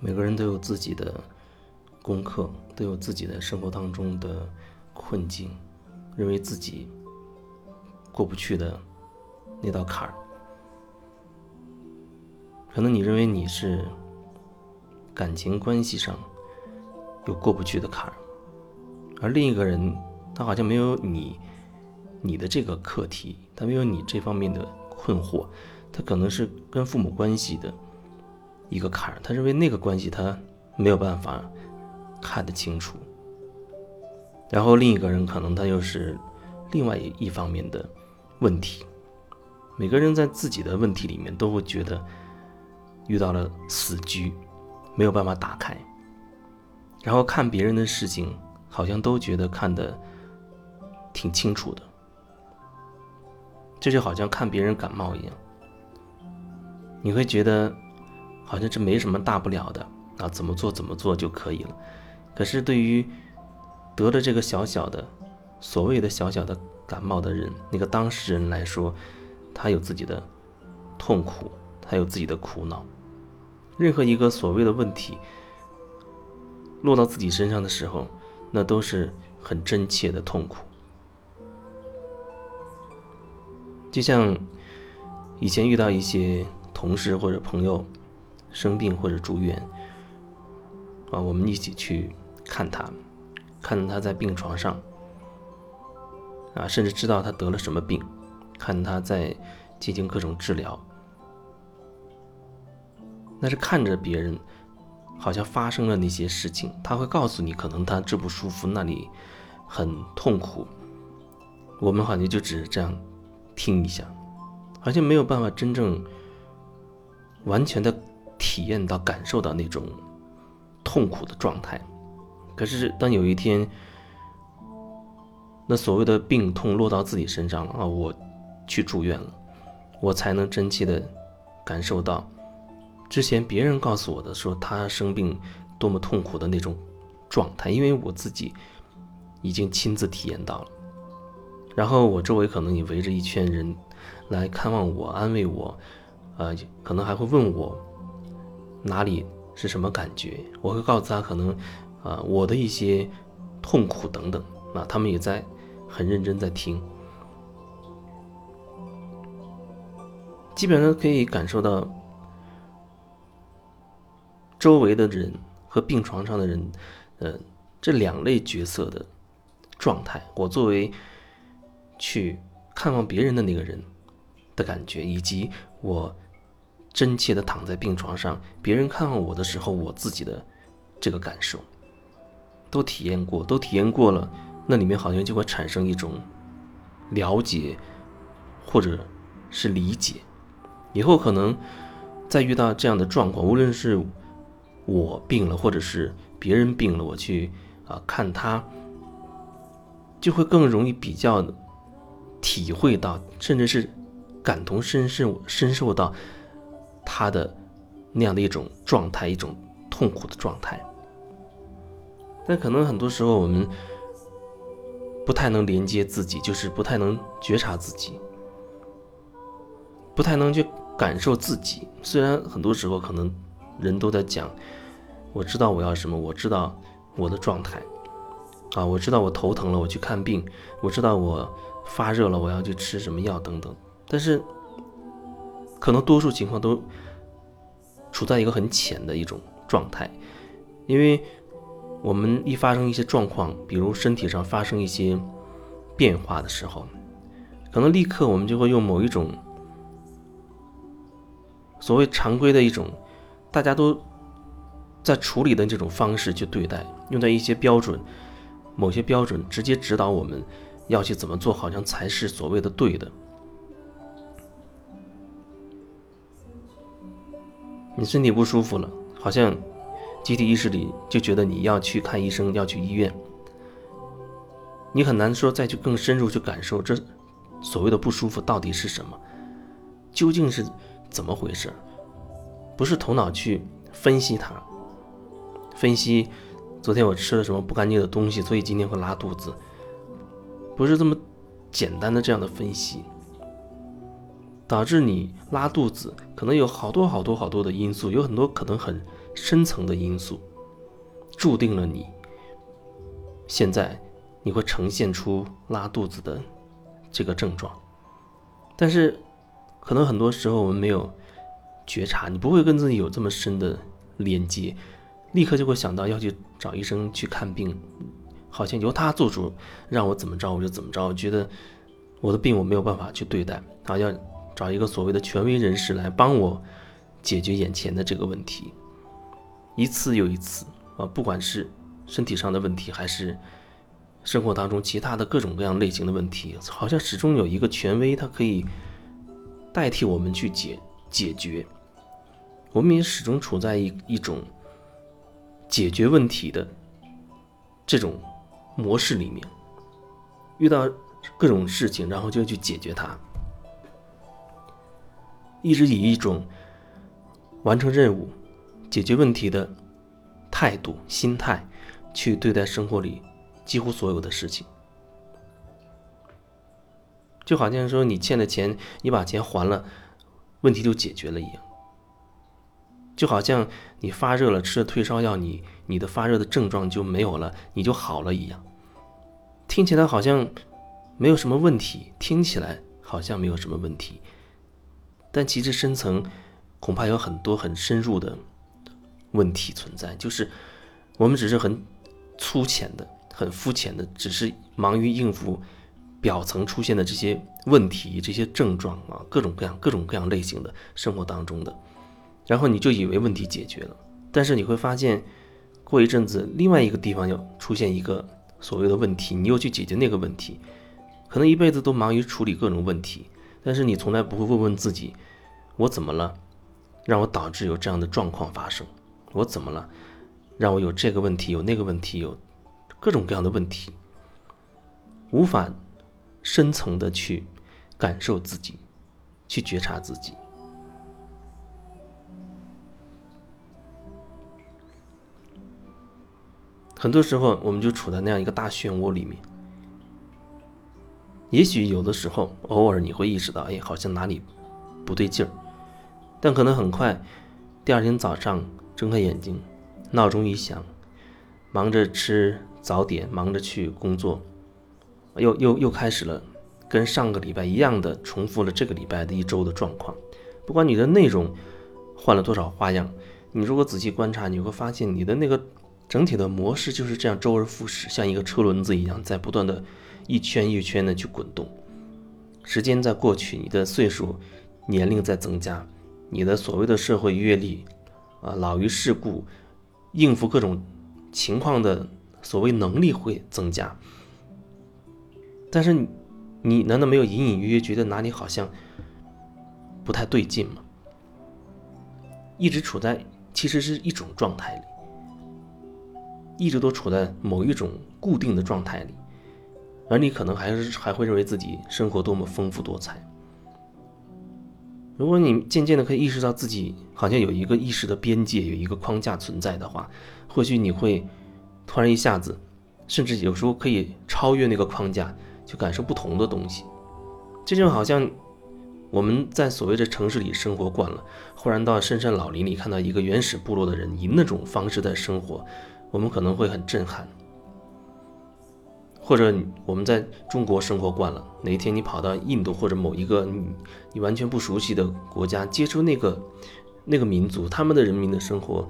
每个人都有自己的功课，都有自己的生活当中的困境，认为自己过不去的那道坎儿。可能你认为你是感情关系上有过不去的坎儿，而另一个人他好像没有你你的这个课题，他没有你这方面的困惑，他可能是跟父母关系的一个坎儿，他认为那个关系他没有办法看得清楚，然后另一个人可能他又是另外一方面的问题，每个人在自己的问题里面都会觉得。遇到了死局，没有办法打开。然后看别人的事情，好像都觉得看得挺清楚的。这就好像看别人感冒一样，你会觉得好像这没什么大不了的啊，怎么做怎么做就可以了。可是对于得了这个小小的、所谓的小小的感冒的人，那个当事人来说，他有自己的痛苦，他有自己的苦恼。任何一个所谓的问题落到自己身上的时候，那都是很真切的痛苦。就像以前遇到一些同事或者朋友生病或者住院，啊，我们一起去看他，看他在病床上，啊，甚至知道他得了什么病，看他在进行各种治疗。那是看着别人，好像发生了那些事情，他会告诉你，可能他这不舒服，那里很痛苦。我们好像就只是这样听一下，好像没有办法真正完全的体验到、感受到那种痛苦的状态。可是当有一天，那所谓的病痛落到自己身上了啊，我去住院了，我才能真切的感受到。之前别人告诉我的，说他生病多么痛苦的那种状态，因为我自己已经亲自体验到了。然后我周围可能也围着一圈人来看望我、安慰我，呃，可能还会问我哪里是什么感觉。我会告诉他，可能啊我的一些痛苦等等。啊，他们也在很认真在听，基本上可以感受到。周围的人和病床上的人，呃，这两类角色的状态，我作为去看望别人的那个人的感觉，以及我真切的躺在病床上，别人看望我的时候，我自己的这个感受，都体验过，都体验过了，那里面好像就会产生一种了解，或者是理解，以后可能再遇到这样的状况，无论是。我病了，或者是别人病了，我去啊看他，就会更容易比较体会到，甚至是感同身受，深受到他的那样的一种状态，一种痛苦的状态。但可能很多时候我们不太能连接自己，就是不太能觉察自己，不太能去感受自己。虽然很多时候可能人都在讲。我知道我要什么，我知道我的状态，啊，我知道我头疼了，我去看病，我知道我发热了，我要去吃什么药等等。但是，可能多数情况都处在一个很浅的一种状态，因为我们一发生一些状况，比如身体上发生一些变化的时候，可能立刻我们就会用某一种所谓常规的一种，大家都。在处理的这种方式去对待，用在一些标准，某些标准直接指导我们要去怎么做，好像才是所谓的对的。你身体不舒服了，好像集体意识里就觉得你要去看医生，要去医院。你很难说再去更深入去感受这所谓的不舒服到底是什么，究竟是怎么回事？不是头脑去分析它。分析，昨天我吃了什么不干净的东西，所以今天会拉肚子。不是这么简单的这样的分析，导致你拉肚子，可能有好多好多好多的因素，有很多可能很深层的因素，注定了你现在你会呈现出拉肚子的这个症状。但是，可能很多时候我们没有觉察，你不会跟自己有这么深的连接，立刻就会想到要去找医生去看病，好像由他做主，让我怎么着我就怎么着。我觉得我的病我没有办法去对待，好像找一个所谓的权威人士来帮我。解决眼前的这个问题，一次又一次啊，不管是身体上的问题，还是生活当中其他的各种各样类型的问题，好像始终有一个权威，它可以代替我们去解解决。我们也始终处在一一种解决问题的这种模式里面，遇到各种事情，然后就去解决它，一直以一种。完成任务、解决问题的态度、心态，去对待生活里几乎所有的事情，就好像说你欠的钱，你把钱还了，问题就解决了一样；就好像你发热了，吃了退烧药，你你的发热的症状就没有了，你就好了一样。听起来好像没有什么问题，听起来好像没有什么问题，但其实深层。恐怕有很多很深入的问题存在，就是我们只是很粗浅的、很肤浅的，只是忙于应付表层出现的这些问题、这些症状啊，各种各样、各种各样类型的生活当中的，然后你就以为问题解决了，但是你会发现，过一阵子，另外一个地方又出现一个所谓的问题，你又去解决那个问题，可能一辈子都忙于处理各种问题，但是你从来不会问问自己，我怎么了？让我导致有这样的状况发生，我怎么了？让我有这个问题，有那个问题，有各种各样的问题，无法深层的去感受自己，去觉察自己。很多时候，我们就处在那样一个大漩涡里面。也许有的时候，偶尔你会意识到，哎，好像哪里不对劲儿。但可能很快，第二天早上睁开眼睛，闹钟一响，忙着吃早点，忙着去工作，又又又开始了，跟上个礼拜一样的重复了这个礼拜的一周的状况。不管你的内容换了多少花样，你如果仔细观察，你会发现你的那个整体的模式就是这样周而复始，像一个车轮子一样在不断的一圈一圈的去滚动。时间在过去，你的岁数、年龄在增加。你的所谓的社会阅历，啊，老于世故，应付各种情况的所谓能力会增加，但是你，难道没有隐隐约约觉得哪里好像不太对劲吗？一直处在其实是一种状态里，一直都处在某一种固定的状态里，而你可能还是还会认为自己生活多么丰富多彩。如果你渐渐的可以意识到自己好像有一个意识的边界，有一个框架存在的话，或许你会突然一下子，甚至有时候可以超越那个框架，去感受不同的东西。这就好像我们在所谓的城市里生活惯了，忽然到深山老林里看到一个原始部落的人以那种方式在生活，我们可能会很震撼。或者我们在中国生活惯了，哪一天你跑到印度或者某一个你你完全不熟悉的国家，接触那个那个民族他们的人民的生活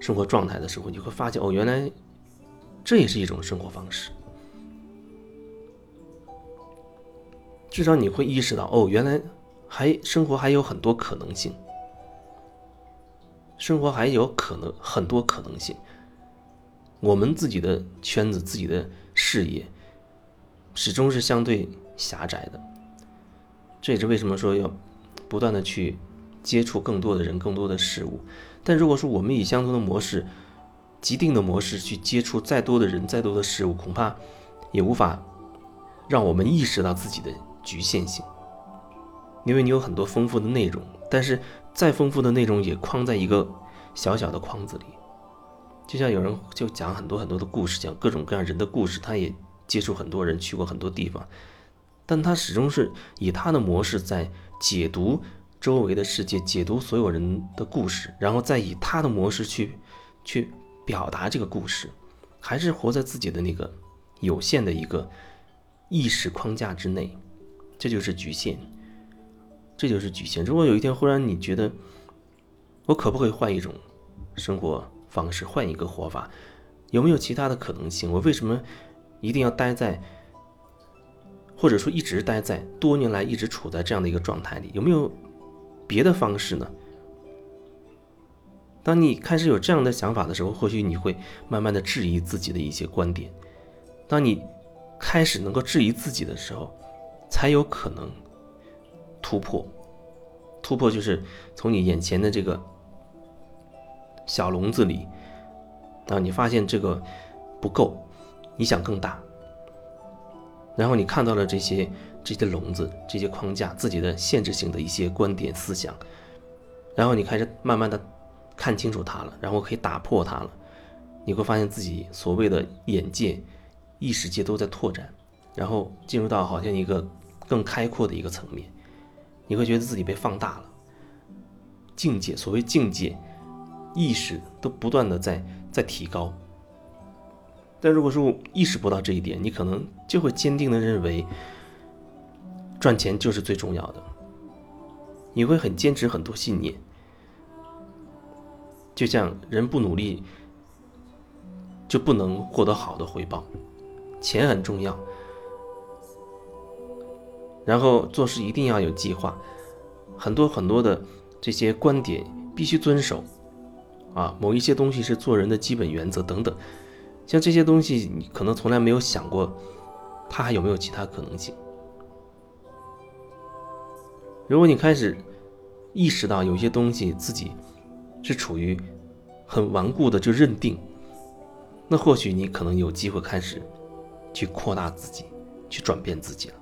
生活状态的时候，你会发现哦，原来这也是一种生活方式。至少你会意识到哦，原来还生活还有很多可能性，生活还有可能很多可能性。我们自己的圈子，自己的事业。始终是相对狭窄的，这也是为什么说要不断的去接触更多的人、更多的事物。但如果说我们以相同的模式、既定的模式去接触再多的人、再多的事物，恐怕也无法让我们意识到自己的局限性。因为你有很多丰富的内容，但是再丰富的内容也框在一个小小的框子里。就像有人就讲很多很多的故事，讲各种各样人的故事，他也。接触很多人，去过很多地方，但他始终是以他的模式在解读周围的世界，解读所有人的故事，然后再以他的模式去去表达这个故事，还是活在自己的那个有限的一个意识框架之内，这就是局限，这就是局限。如果有一天忽然你觉得，我可不可以换一种生活方式，换一个活法？有没有其他的可能性？我为什么一定要待在，或者说一直待在多年来一直处在这样的一个状态里？有没有别的方式呢？当你开始有这样的想法的时候，或许你会慢慢的质疑自己的一些观点。当你开始能够质疑自己的时候，才有可能突破。突破就是从你眼前的这个。小笼子里，啊，你发现这个不够，你想更大，然后你看到了这些这些笼子、这些框架、自己的限制性的一些观点思想，然后你开始慢慢的看清楚它了，然后可以打破它了，你会发现自己所谓的眼界、意识界都在拓展，然后进入到好像一个更开阔的一个层面，你会觉得自己被放大了，境界，所谓境界。意识都不断的在在提高，但如果说意识不到这一点，你可能就会坚定的认为赚钱就是最重要的，你会很坚持很多信念，就像人不努力就不能获得好的回报，钱很重要，然后做事一定要有计划，很多很多的这些观点必须遵守。啊，某一些东西是做人的基本原则等等，像这些东西，你可能从来没有想过，它还有没有其他可能性？如果你开始意识到有些东西自己是处于很顽固的就认定，那或许你可能有机会开始去扩大自己，去转变自己了。